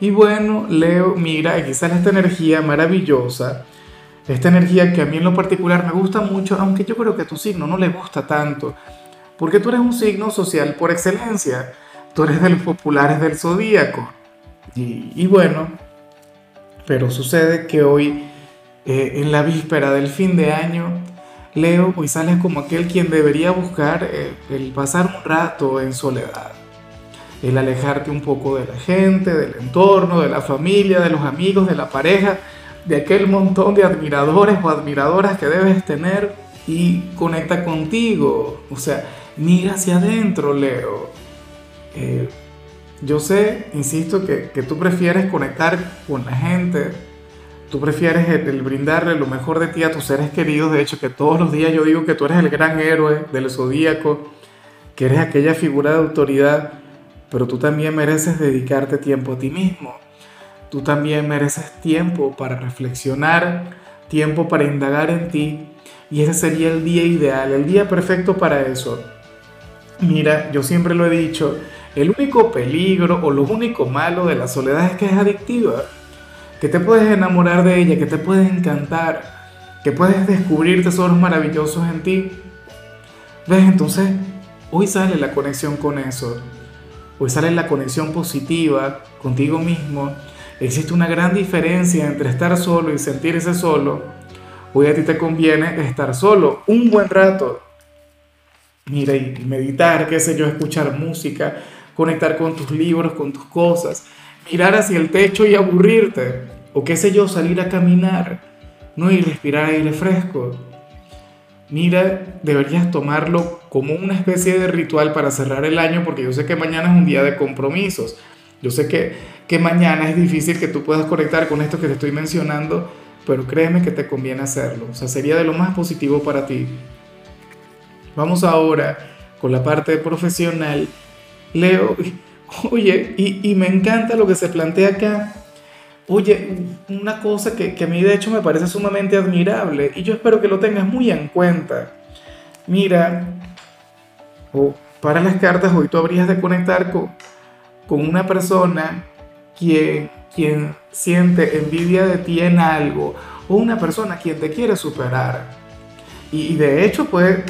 Y bueno, Leo, mira, aquí sale esta energía maravillosa, esta energía que a mí en lo particular me gusta mucho, aunque yo creo que a tu signo no le gusta tanto, porque tú eres un signo social por excelencia, tú eres de los populares del zodíaco. Y, bueno, pero sucede que hoy, eh, en la víspera del fin de año, Leo, hoy sales como aquel quien debería buscar eh, el pasar un rato en soledad el alejarte un poco de la gente, del entorno, de la familia, de los amigos, de la pareja, de aquel montón de admiradores o admiradoras que debes tener y conecta contigo. O sea, mira hacia adentro, Leo. Eh, yo sé, insisto, que, tú prefieres conectar con la gente, tú prefieres el, brindarle lo mejor de ti a tus seres queridos. De hecho, que todos los días yo digo que tú eres el gran héroe del zodíaco, que eres aquella figura de autoridad pero tú también mereces dedicarte tiempo a ti mismo. Tú también mereces tiempo para reflexionar, tiempo para indagar en ti. Y ese sería el día ideal, el día perfecto para eso. Mira, yo siempre lo he dicho, el único peligro o lo único malo de la soledad es que es adictiva. Que te puedes enamorar de ella, que te puedes encantar, que puedes descubrir tesoros maravillosos en ti. ¿Ves? Entonces, hoy sale la conexión con eso pues sale la conexión positiva contigo mismo, existe una gran diferencia entre estar solo y sentirse solo. Hoy a ti te conviene estar solo un buen rato. Mira, y meditar, qué sé yo, escuchar música, conectar con tus libros, con tus cosas, mirar hacia el techo y aburrirte, o qué sé yo, salir a caminar, no y respirar aire fresco mira, deberías tomarlo como una especie de ritual para cerrar el año, porque yo sé que mañana es un día de compromisos. Yo sé que, que mañana es difícil que tú puedas conectar con esto que te estoy mencionando, pero créeme que te conviene hacerlo. O sea, sería de lo más positivo para ti. Vamos ahora con la parte profesional. Leo, oye, y, y me encanta lo que se plantea acá Oye, una cosa que, a mí de hecho me parece sumamente admirable y yo espero que lo tengas muy en cuenta. Mira, o para las cartas hoy tú habrías de conectar con, con una persona quien, quien siente envidia de ti en algo o una persona quien te quiere superar. Y, de hecho puede,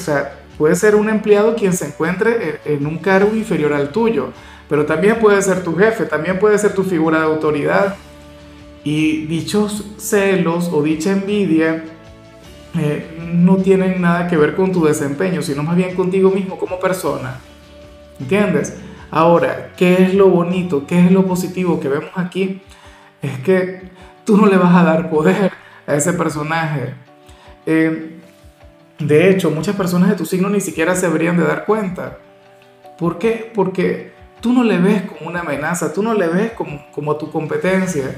puede ser un empleado quien se encuentre en, en un cargo inferior al tuyo, pero también puede ser tu jefe, también puede ser tu figura de autoridad y dichos celos o dicha envidia eh, no tienen nada que ver con tu desempeño, sino más bien contigo mismo como persona. ¿Entiendes? Ahora, ¿qué es lo bonito? ¿Qué es lo positivo que vemos aquí? Es que tú no le vas a dar poder a ese personaje. Eh, de hecho, muchas personas de tu signo ni siquiera se deberían de dar cuenta. ¿Por qué? Porque tú no le ves como una amenaza, tú no le ves como, como tu competencia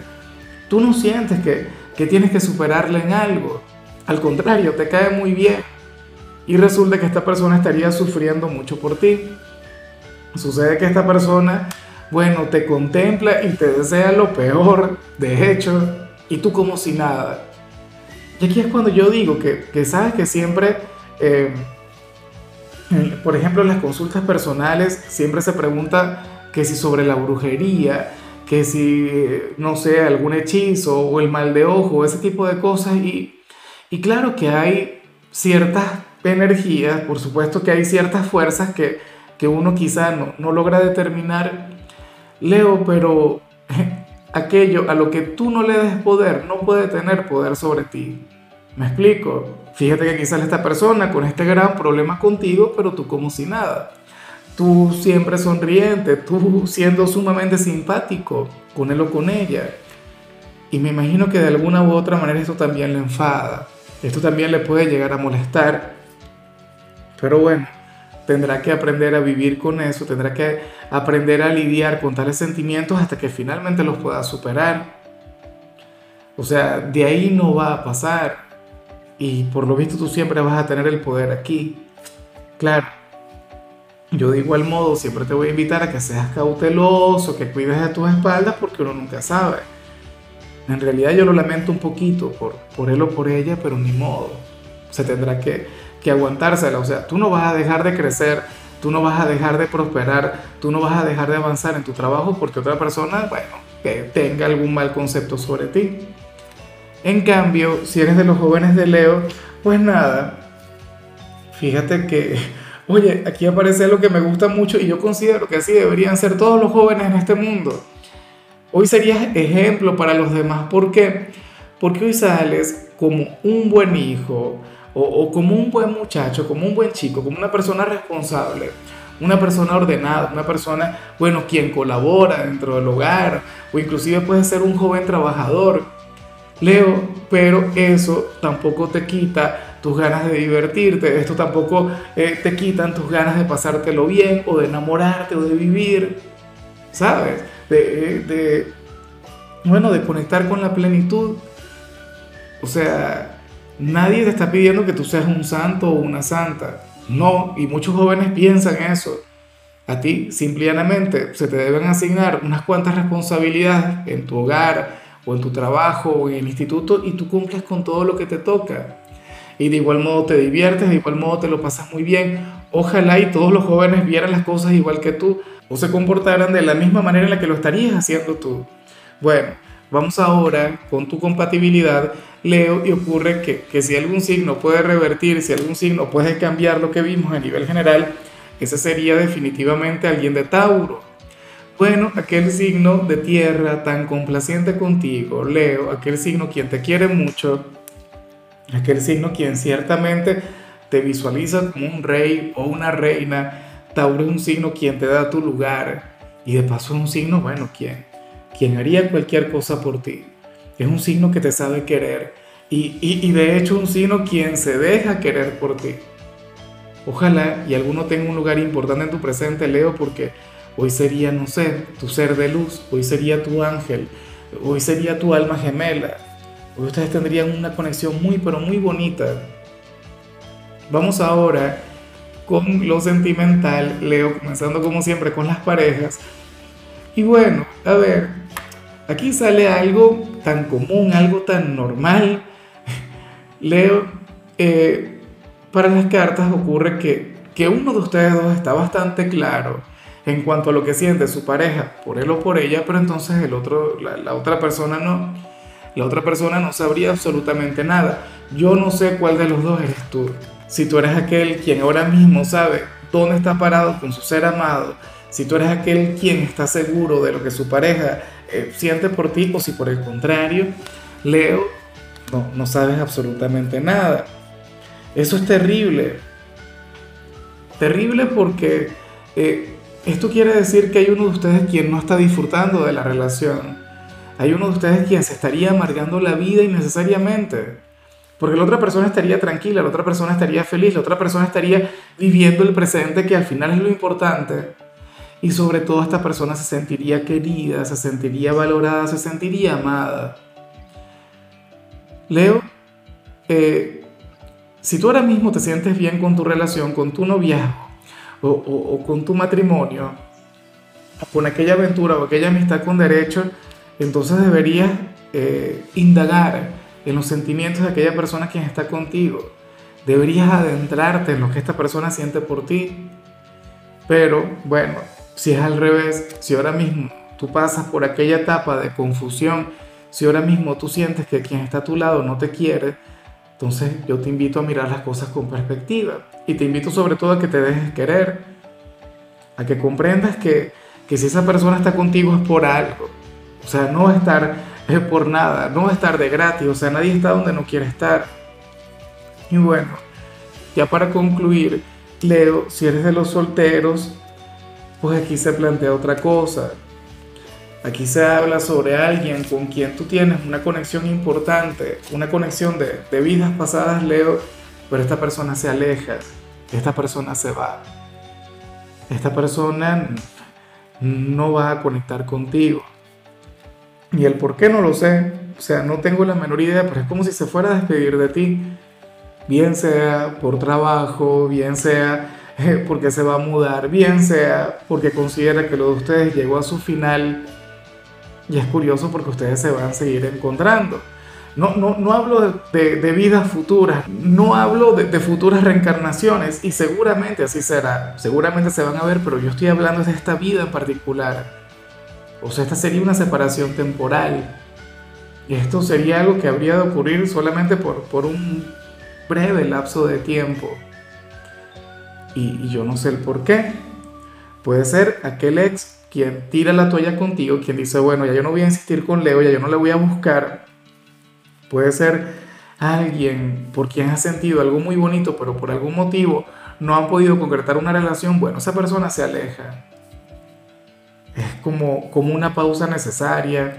Tú no sientes que, que tienes que superarle en algo. Al contrario, te cae muy bien. Y resulta que esta persona estaría sufriendo mucho por ti. Sucede que esta persona, bueno, te contempla y te desea lo peor, de hecho, y tú como si nada. Y aquí es cuando yo digo que, que sabes que siempre, eh, por ejemplo, en las consultas personales, siempre se pregunta que si sobre la brujería, que si, no sé, algún hechizo o el mal de ojo, ese tipo de cosas. Y, y claro que hay ciertas energías, por supuesto que hay ciertas fuerzas que, que uno quizá no, no logra determinar, Leo, pero aquello a lo que tú no le des poder no puede tener poder sobre ti. ¿Me explico? Fíjate que sale esta persona con este gran problema contigo, pero tú como si nada tú siempre sonriente, tú siendo sumamente simpático con él o con ella. Y me imagino que de alguna u otra manera esto también le enfada, esto también le puede llegar a molestar. Pero bueno, tendrá que aprender a vivir con eso, tendrá que aprender a lidiar con tales sentimientos hasta que finalmente los pueda superar. O sea, de ahí no va a pasar. Y por lo visto tú siempre vas a tener el poder aquí. Claro, yo de igual modo siempre te voy a invitar a que seas cauteloso, que cuides de tus espaldas porque uno nunca sabe. En realidad yo lo lamento un poquito por, él o por ella, pero ni modo. Se tendrá que, que aguantársela. O sea, tú no vas a dejar de crecer, tú no vas a dejar de prosperar, tú no vas a dejar de avanzar en tu trabajo porque otra persona, bueno, que tenga algún mal concepto sobre ti. En cambio, si eres de los jóvenes de Leo, pues nada, fíjate que, oye, aquí aparece lo que me gusta mucho y yo considero que así deberían ser todos los jóvenes en este mundo. Hoy serías ejemplo para los demás. ¿Por qué? Porque hoy sales como un buen hijo o, como un buen muchacho, como un buen chico, como una persona responsable, una persona ordenada, una persona, bueno, quien colabora dentro del hogar o inclusive puede ser un joven trabajador. Leo, pero eso tampoco te quita tus ganas de divertirte, esto tampoco eh, te quitan tus ganas de pasártelo bien o de enamorarte o de vivir, ¿sabes? de, bueno, de conectar con la plenitud. O sea, nadie te está pidiendo que tú seas un santo o una santa. No, y muchos jóvenes piensan eso. A ti simplemente se te deben asignar unas cuantas responsabilidades en tu hogar o en tu trabajo o en el instituto y tú cumples con todo lo que te toca. Y de igual modo te diviertes, de igual modo te lo pasas muy bien. Ojalá y todos los jóvenes vieran las cosas igual que tú o se comportaran de la misma manera en la que lo estarías haciendo tú. Bueno, vamos ahora con tu compatibilidad, Leo, y ocurre que, que si algún signo puede revertir, si algún signo puede cambiar lo que vimos a nivel general, ese sería definitivamente alguien de Tauro. Bueno, aquel signo de tierra tan complaciente contigo, Leo, aquel signo quien te quiere mucho, aquel signo quien ciertamente te visualiza como un rey o una reina, Tauro es un signo quien te da tu lugar y de paso es un signo, bueno, quien, quien haría cualquier cosa por ti. Es un signo que te sabe querer y, y, y de hecho un signo quien se deja querer por ti. Ojalá y alguno tenga un lugar importante en tu presente, Leo, porque hoy sería, no sé, tu ser de luz, hoy sería tu ángel, hoy sería tu alma gemela. Ustedes tendrían una conexión muy, pero muy bonita. Vamos ahora con lo sentimental, Leo, comenzando como siempre con las parejas. Y bueno, a ver, aquí sale algo tan común, algo tan normal. Leo, eh, para las cartas ocurre que, que uno de ustedes dos está bastante claro en cuanto a lo que siente su pareja por él o por ella, pero entonces el otro, la otra persona no. La otra persona no sabría absolutamente nada. Yo no sé cuál de los dos eres tú si tú eres aquel quien ahora mismo sabe dónde está parado con su ser amado, si tú eres aquel quien está seguro de lo que su pareja eh, siente por ti o si por el contrario, Leo, no, sabes absolutamente nada. Eso es terrible. Terrible porque eh, esto quiere decir que hay uno de ustedes quien no está disfrutando de la relación. Hay uno de ustedes quien se estaría amargando la vida innecesariamente. Porque la otra persona estaría tranquila, la otra persona estaría feliz, la otra persona estaría viviendo el presente que al final es lo importante. Y sobre todo esta persona se sentiría querida, se sentiría valorada, se sentiría amada. Leo, eh, si tú ahora mismo te sientes bien con tu relación, con tu noviazgo o, con tu matrimonio, con aquella aventura o aquella amistad con derecho, entonces deberías eh, indagar en los sentimientos de aquella persona quien está contigo. Deberías adentrarte en lo que esta persona siente por ti. Pero bueno, si es al revés, si ahora mismo tú pasas por aquella etapa de confusión, si ahora mismo tú sientes que quien está a tu lado no te quiere, entonces yo te invito a mirar las cosas con perspectiva y te invito sobre todo a que te dejes querer, a que comprendas que, que si esa persona está contigo es por algo. O sea, no estar es por nada, no va a estar de gratis, o sea, nadie está donde no quiere estar. Y bueno, ya para concluir, Leo, si eres de los solteros, pues aquí se plantea otra cosa. Aquí se habla sobre alguien con quien tú tienes una conexión importante, una conexión de, de vidas pasadas, Leo, pero esta persona se aleja, esta persona se va. Esta persona no va a conectar contigo. Y el por qué no lo sé, o sea, no tengo la menor idea, pero es como si se fuera a despedir de ti. Bien sea por trabajo, bien sea eh, porque se va a mudar, bien sea porque considera que lo de ustedes llegó a su final. Y es curioso porque ustedes se van a seguir encontrando. No, no, no hablo de, de, vidas futuras, no hablo de, de, futuras reencarnaciones y seguramente así será, seguramente se van a ver, pero yo estoy hablando de esta vida en particular. O sea, esta sería una separación temporal. Esto sería algo que habría de ocurrir solamente por, por un breve lapso de tiempo. Y, y yo no sé el por qué. Puede ser aquel ex quien tira la toalla contigo, quien dice, bueno, ya yo no voy a insistir con Leo, ya yo no le voy a buscar Puede ser alguien por quien has sentido algo muy bonito, pero por algún motivo no han podido concretar una relación. Bueno, esa persona se aleja. Como, como una pausa necesaria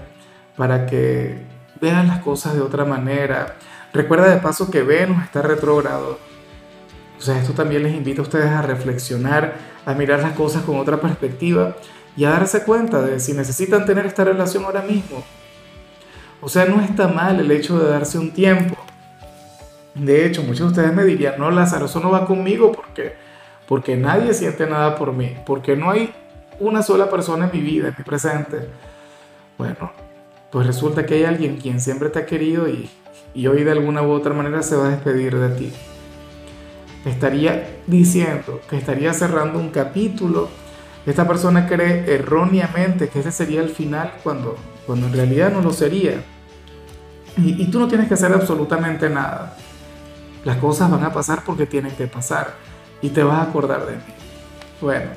para que vean las cosas de otra manera. Recuerda de paso que Venus está retrógrado. O sea, esto también les invita a ustedes a reflexionar, a mirar las cosas con otra perspectiva y a darse cuenta de si necesitan tener esta relación ahora mismo o sea, no está mal el hecho de darse un tiempo. De hecho, muchos de ustedes me dirían, no, Lázaro, eso no va conmigo porque, porque nadie siente nada por mí, porque no hay una sola persona en mi vida, en mi presente. Bueno, pues resulta que hay alguien quien siempre te ha querido y, y hoy de alguna u otra manera se va a despedir de ti. Estaría diciendo que estaría cerrando un capítulo. Esta persona cree erróneamente que ese sería el final cuando, cuando en realidad no lo sería. Y, y, tú no tienes que hacer absolutamente nada. Las cosas van a pasar porque tienen que pasar y te vas a acordar de mí. Bueno,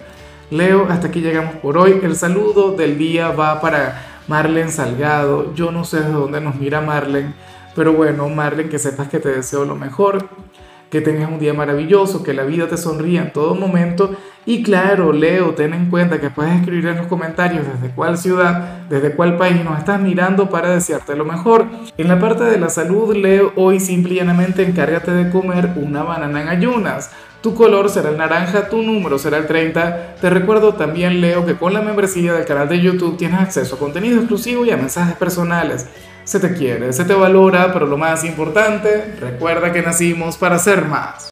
Leo, hasta aquí llegamos por hoy. El saludo del día va para Marlen Salgado. Yo no sé de dónde nos mira Marlen, pero bueno, Marlen, que sepas que te deseo lo mejor que tengas un día maravilloso, que la vida te sonría en todo momento. Y claro, Leo, ten en cuenta que puedes escribir en los comentarios desde cuál ciudad, desde cuál país nos estás mirando para desearte lo mejor. En la parte de la salud, Leo, hoy simplemente encárgate de comer una banana en ayunas. Tu color será el naranja, tu número será el 30. Te recuerdo también, Leo, que con la membresía del canal de YouTube tienes acceso a contenido exclusivo y a mensajes personales se te quiere, se te valora, pero lo más importante, recuerda que nacimos para ser más.